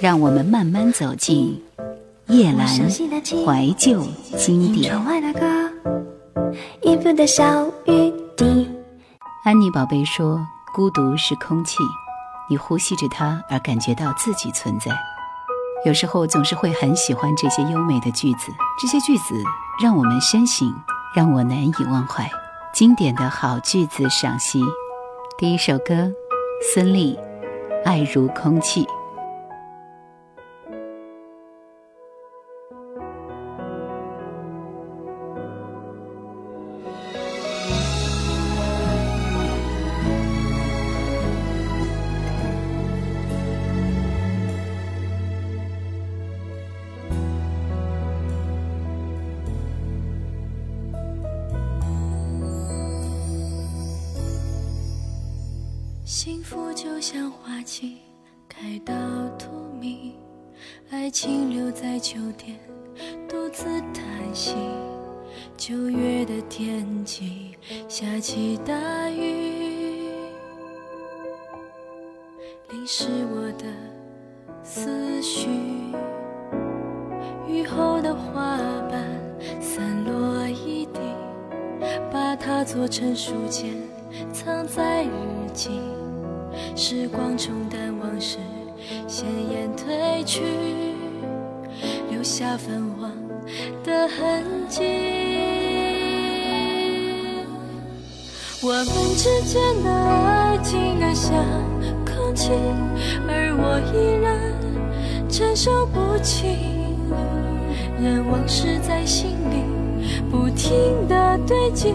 让我们慢慢走进夜阑怀旧经典。安妮宝贝说：“孤独是空气，你呼吸着它而感觉到自己存在。”有时候总是会很喜欢这些优美的句子，这些句子让我们深省，让我难以忘怀。经典的好句子赏析，第一首歌，孙俪，《爱如空气》。幸福就像花期，开到荼蘼，爱情留在秋天，独自叹息。九月的天气，下起大雨，淋湿我的思绪。雨后的花瓣散落一地，把它做成书签，藏在日记。时光冲淡往事，鲜艳褪去，留下泛黄的痕迹。我们之间的爱静得像空气，而我依然承受不起。任往事在心里不停地堆积。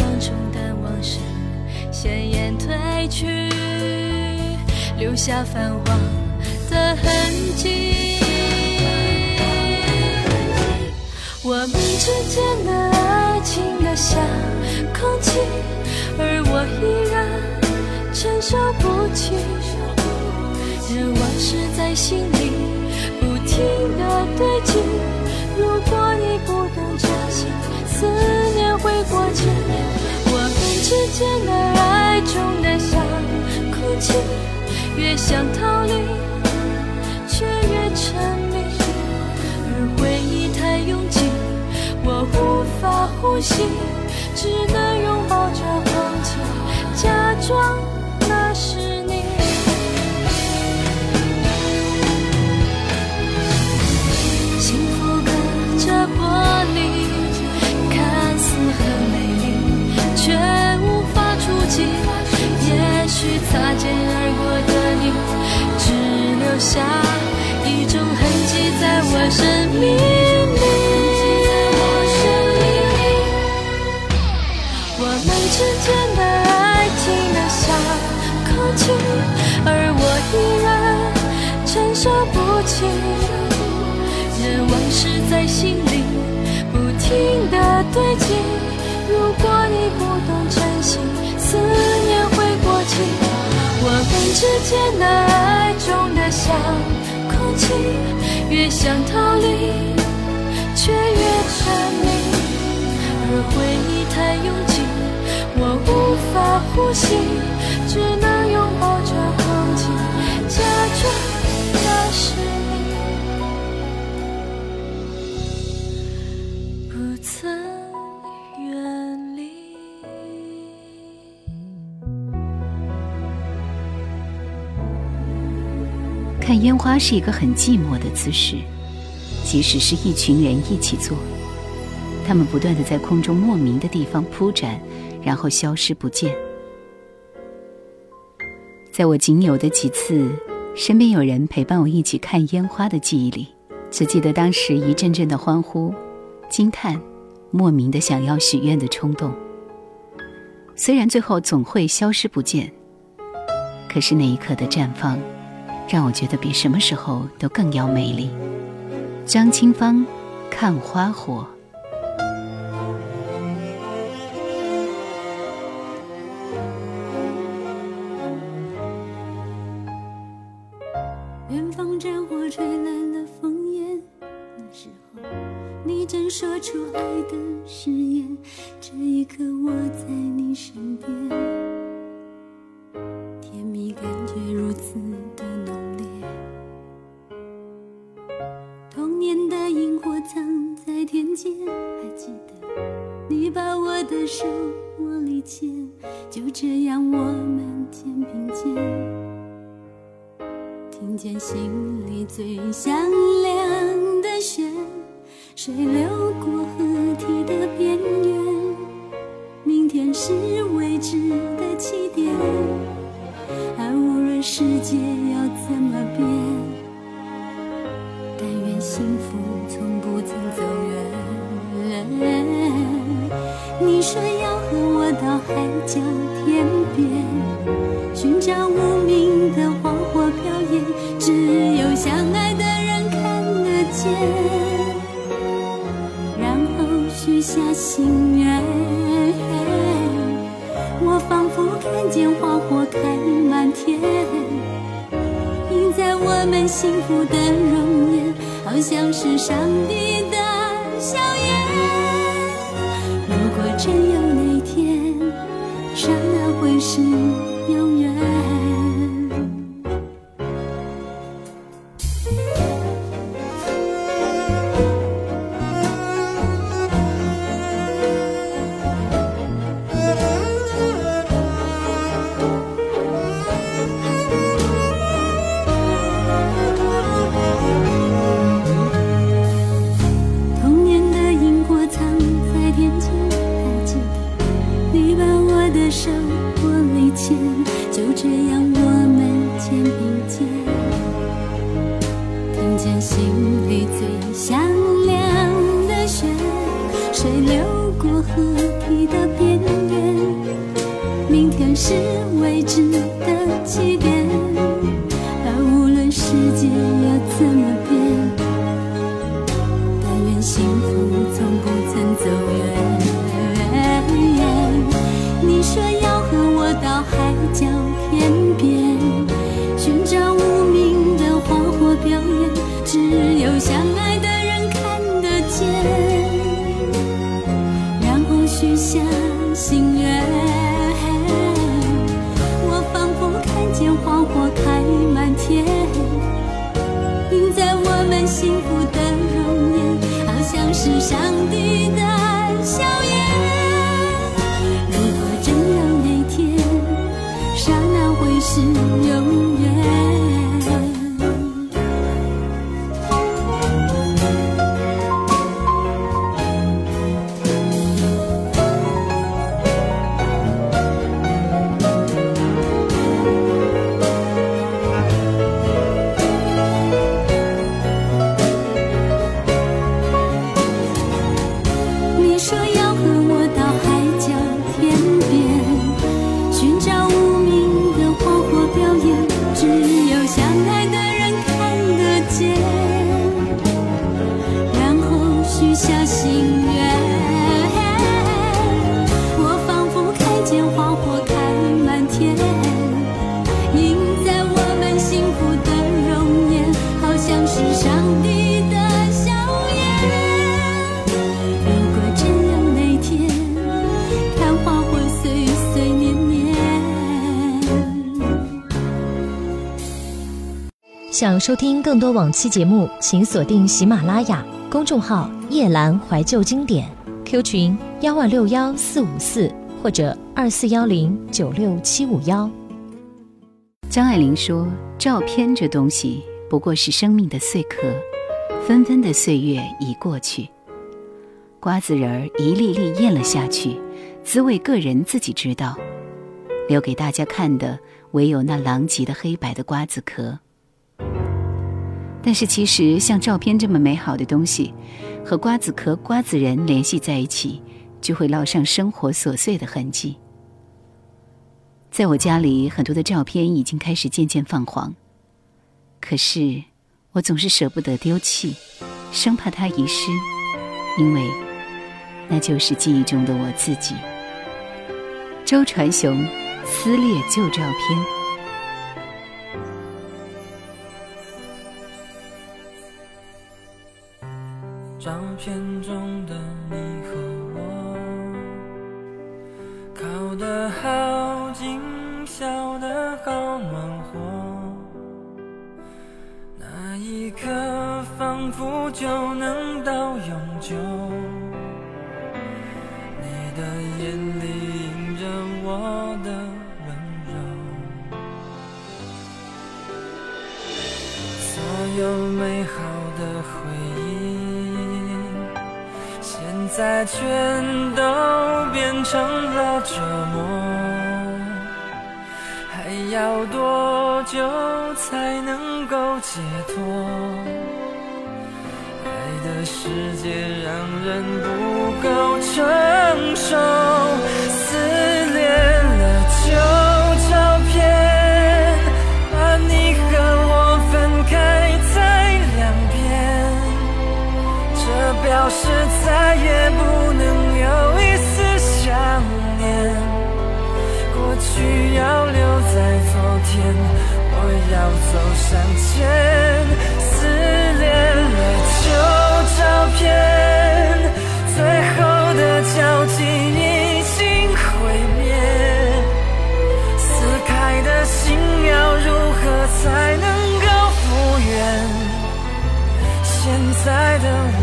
光冲淡往事，鲜艳褪去，留下泛黄的痕迹。我们之间的爱情的像空气，而我依然承受不起。任往事在心里不停的堆积。如果你不懂珍惜，会过期。我们之间的爱重得像空气，越想逃离，却越沉迷。而回忆太拥挤，我无法呼吸，只能拥抱着空气，假装那是。你。幸福隔着玻璃下一种痕迹在我生命里。我们之间的爱情得像空气，而我依然承受不起。任往事在心时间的爱中的像空气，越想逃离，却越沉迷。而回忆太拥挤，我无法呼吸，只能拥抱着空气，假装看烟花是一个很寂寞的姿势，即使是一群人一起做，他们不断的在空中莫名的地方铺展，然后消失不见。在我仅有的几次身边有人陪伴我一起看烟花的记忆里，只记得当时一阵阵的欢呼、惊叹、莫名的想要许愿的冲动。虽然最后总会消失不见，可是那一刻的绽放，让我觉得比什么时候都更要美丽。张清芳，看花火。远方战火吹来了烽烟，那时候你正说出爱的誓言。这一刻我在你身边，手握利剑，就这样我们肩并肩，听见心里最响亮的弦，水流过河堤的边缘，明天是未知的起点，而无论世界要怎么变。但愿幸福从不曾你说要和我到海角天边，寻找无名的花火表演，只有相爱的人看得见。然后许下心愿，我仿佛看见花火开满天，映在我们幸福的容颜。好像是上帝的手我没牵，就这样我们肩并肩，听见心里最响亮的弦，水流过河堤的边缘，明天是未知的起点，而无论世界要怎么变，但愿幸福从不曾走远。想收听更多往期节目，请锁定喜马拉雅公众号“夜阑怀旧经典 ”，Q 群幺二六幺四五四或者二四幺零九六七五幺。张爱玲说：“照片这东西不过是生命的碎壳，纷纷的岁月已过去，瓜子仁儿一粒粒咽了下去，滋味个人自己知道。留给大家看的唯有那狼藉的黑白的瓜子壳。但是其实像照片这么美好的东西，和瓜子壳、瓜子仁联系在一起，就会烙上生活琐碎的痕迹。在我家里，很多的照片已经开始渐渐泛黄，可是我总是舍不得丢弃，生怕它遗失，因为那就是记忆中的我自己。周传雄。撕裂旧照片，还要多久才能够解脱？爱的世界让人不够成熟。向前，撕裂了旧照片，最后的交集已经毁灭，撕开的心要如何才能够复原？现在的我。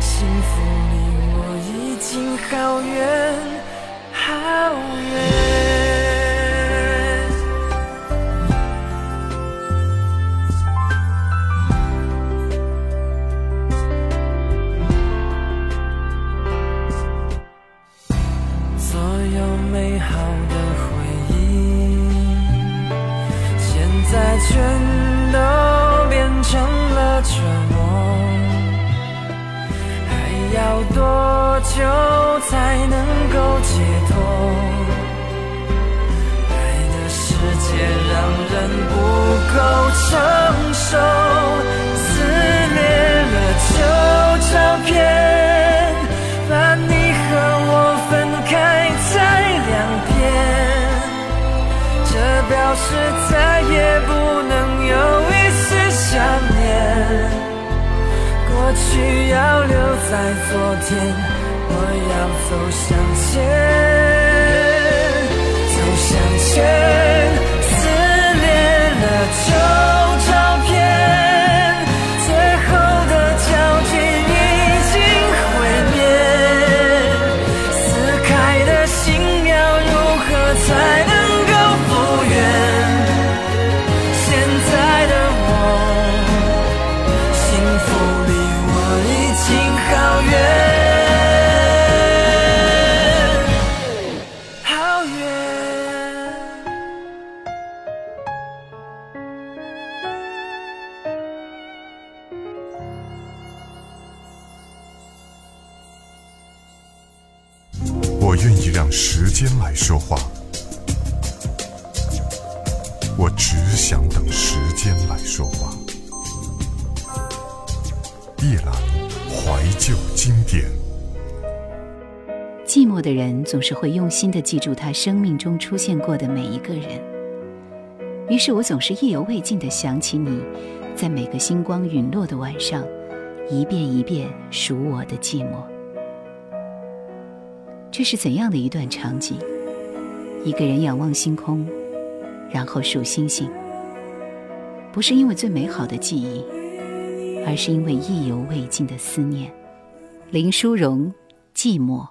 幸福离我已经好远，好远。人不够承受，撕裂了旧照片，把你和我分开在两边，这表示再也不能有一丝想念，过去要留在昨天。我要走向前，走向前，裂夜阑怀旧经典。寂寞的人总是会用心的记住他生命中出现过的每一个人。于是我总是意犹未尽的想起你，在每个星光陨落的晚上，一遍一遍数我的寂寞。这是怎样的一段场景？一个人仰望星空，然后数星星。不是因为最美好的记忆，而是因为意犹未尽的思念。林淑荣，寂寞。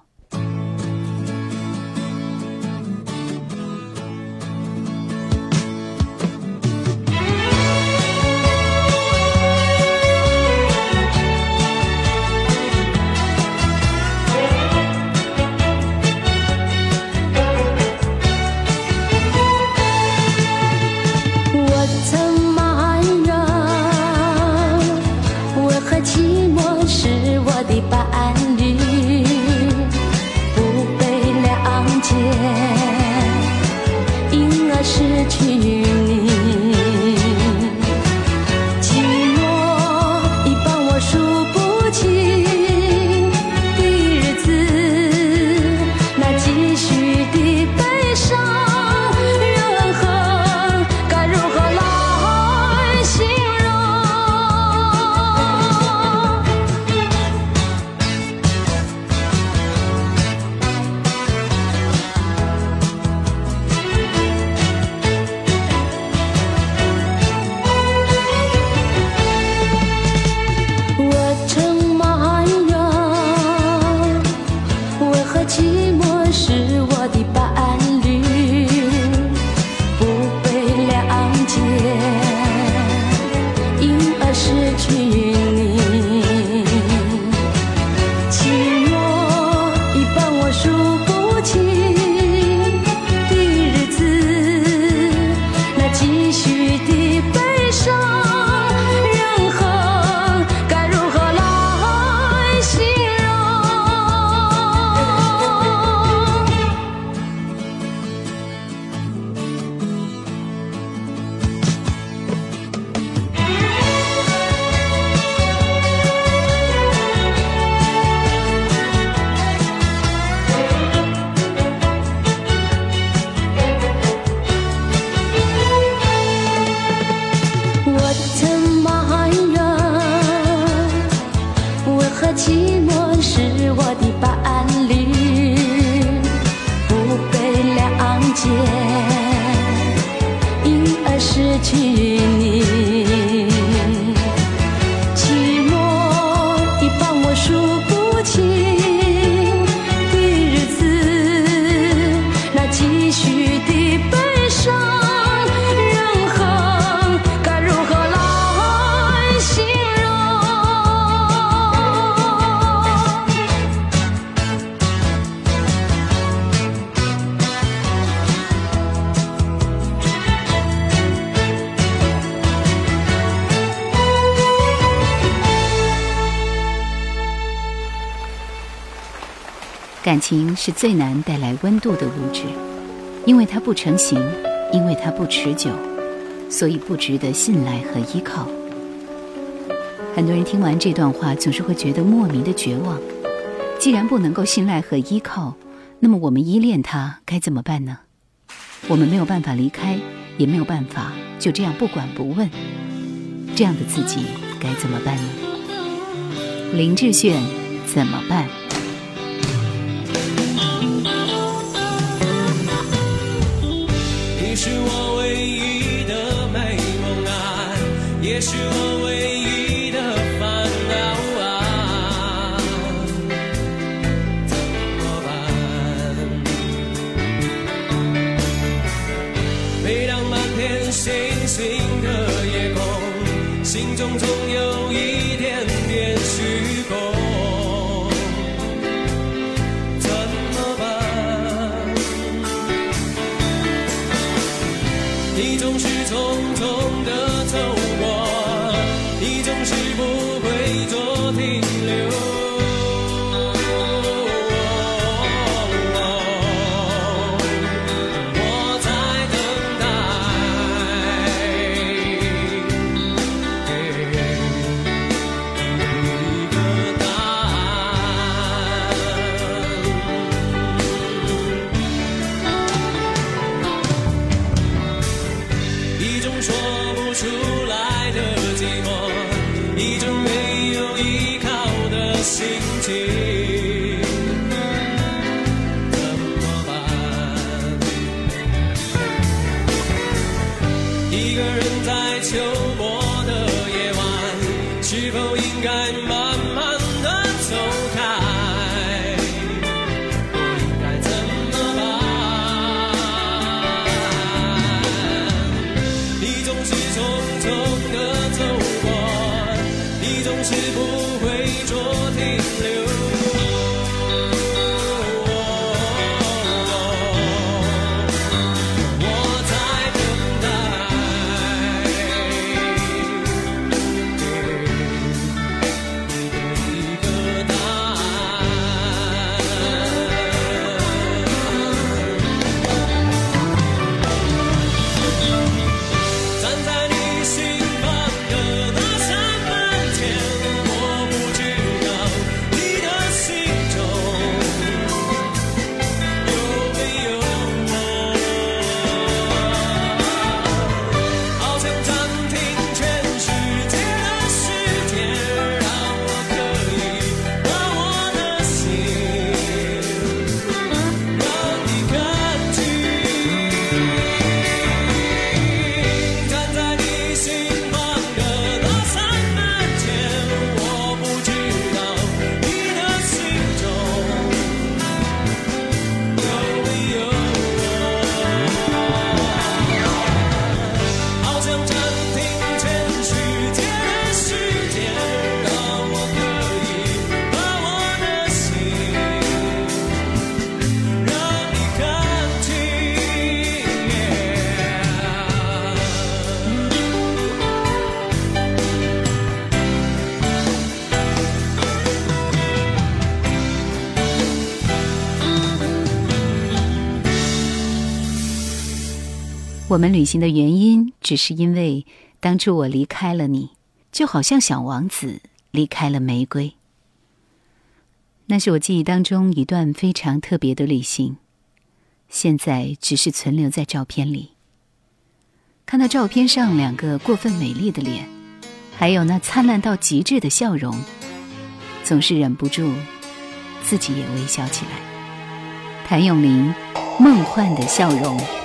间，因而失去感情是最难带来温度的物质，因为它不成形，因为它不持久，所以不值得信赖和依靠。很多人听完这段话，总是会觉得莫名的绝望。既然不能够信赖和依靠，那么我们依恋他该怎么办呢？我们没有办法离开，也没有办法就这样不管不问。这样的自己该怎么办呢？林志炫怎么办？不会做停留。匆匆的走过，你总是不会做停留。我们旅行的原因只是因为当初我离开了你就好像小王子离开了玫瑰。那是我记忆当中一段非常特别的旅行现在只是存留在照片里。看到照片上两个过分美丽的脸还有那灿烂到极致的笑容总是忍不住自己也微笑起来。谭咏麟梦幻的笑容。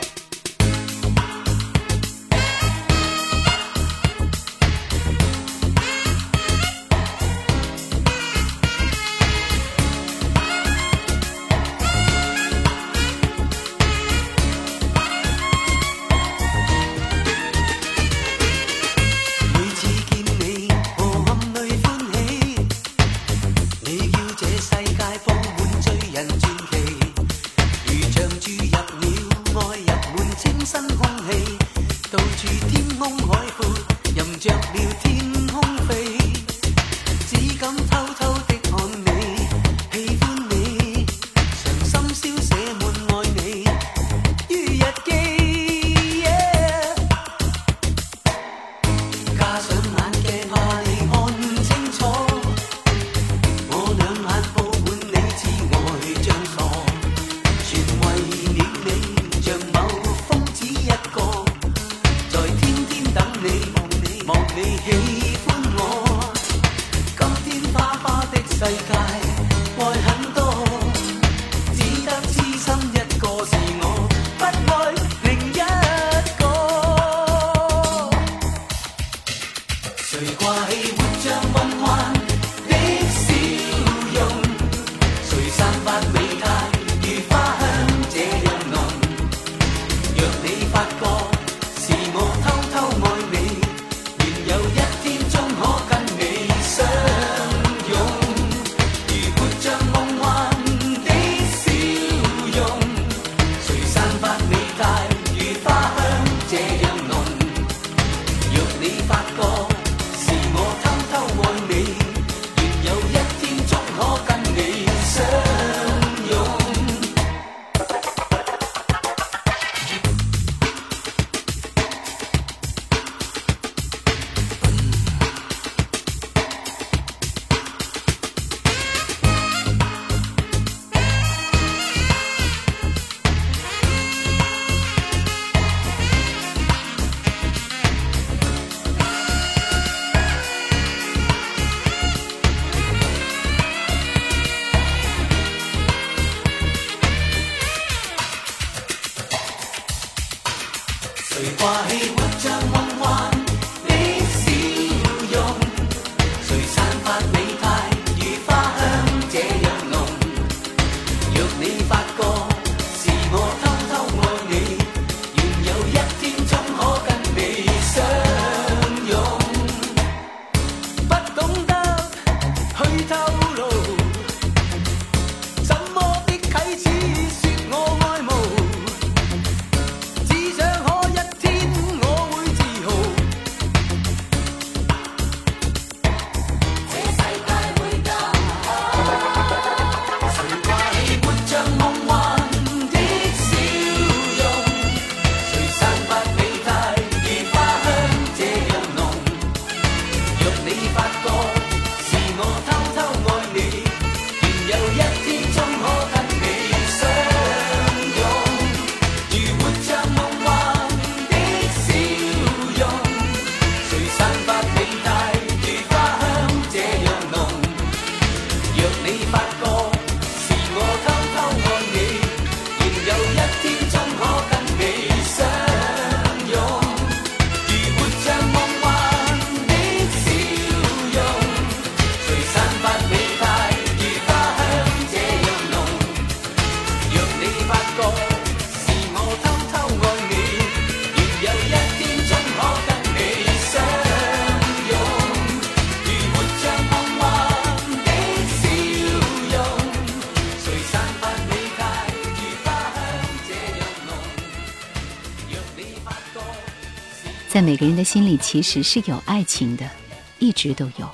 每个人的心里其实是有爱情的一直都有。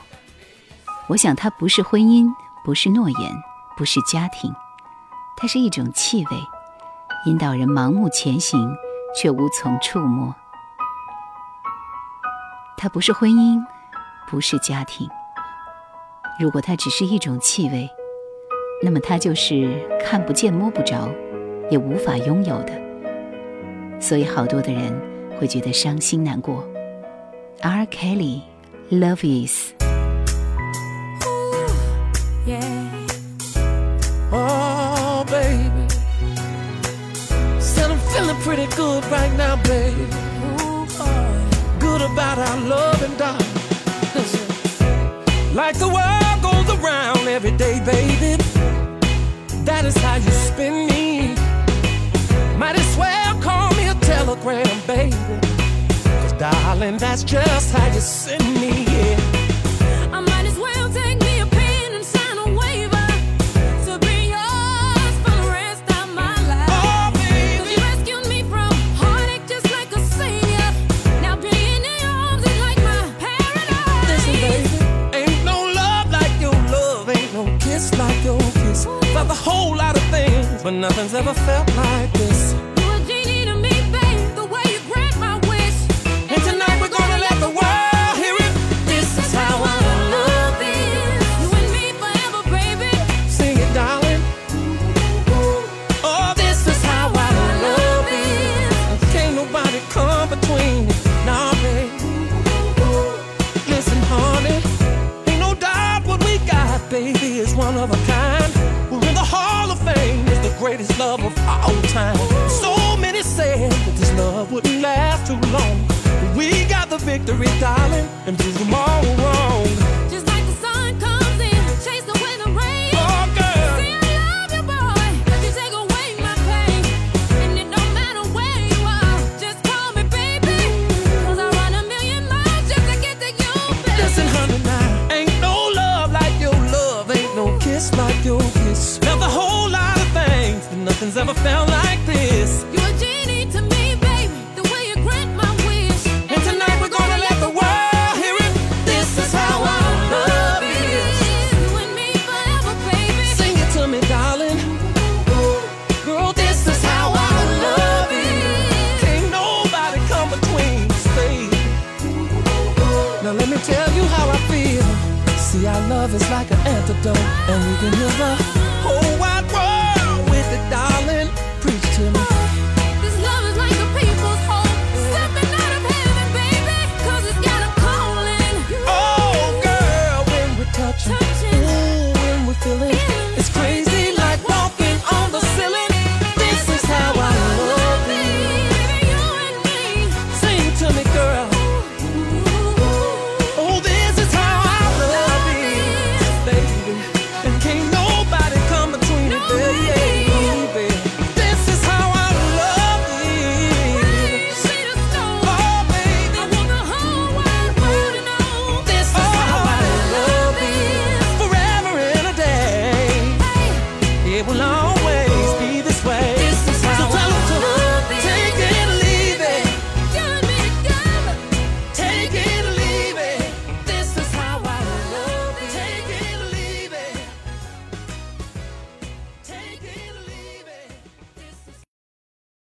我想它不是婚姻不是诺言不是家庭它是一种气味引导人盲目前行却无从触摸。它不是婚姻不是家庭。如果它只是一种气味那么它就是看不见摸不着也无法拥有的。所以好多的人会觉得伤心难过。R. Kelly，《Love Is》。pretty oh, good right now, baby. Good about our love and darling. like the world goes around every day, baby. That is how you spend Instagram, baby. Cause darling, that's just how you send me, yeah.